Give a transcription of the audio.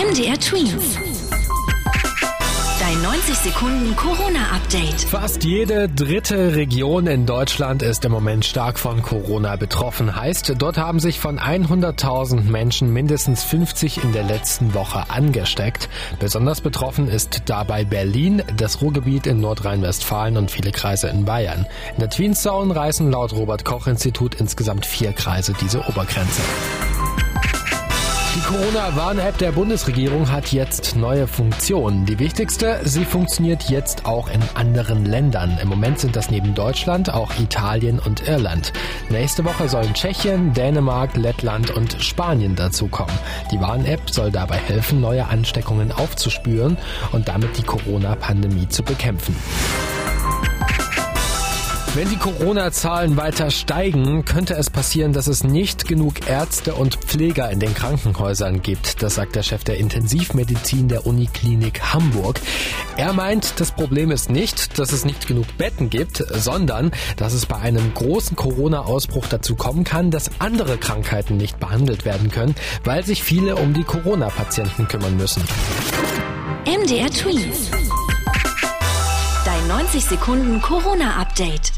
MDR Twins. Dein 90 Sekunden Corona-Update. Fast jede dritte Region in Deutschland ist im Moment stark von Corona betroffen. Heißt, dort haben sich von 100.000 Menschen mindestens 50 in der letzten Woche angesteckt. Besonders betroffen ist dabei Berlin, das Ruhrgebiet in Nordrhein-Westfalen und viele Kreise in Bayern. In der Tween Zone reißen laut Robert Koch Institut insgesamt vier Kreise diese Obergrenze. Die Corona-Warn-App der Bundesregierung hat jetzt neue Funktionen. Die wichtigste, sie funktioniert jetzt auch in anderen Ländern. Im Moment sind das neben Deutschland auch Italien und Irland. Nächste Woche sollen Tschechien, Dänemark, Lettland und Spanien dazukommen. Die Warn-App soll dabei helfen, neue Ansteckungen aufzuspüren und damit die Corona-Pandemie zu bekämpfen. Wenn die Corona-Zahlen weiter steigen, könnte es passieren, dass es nicht genug Ärzte und Pfleger in den Krankenhäusern gibt. Das sagt der Chef der Intensivmedizin der Uniklinik Hamburg. Er meint, das Problem ist nicht, dass es nicht genug Betten gibt, sondern dass es bei einem großen Corona-Ausbruch dazu kommen kann, dass andere Krankheiten nicht behandelt werden können, weil sich viele um die Corona-Patienten kümmern müssen. MDR Twins. Dein 90 Sekunden Corona-Update.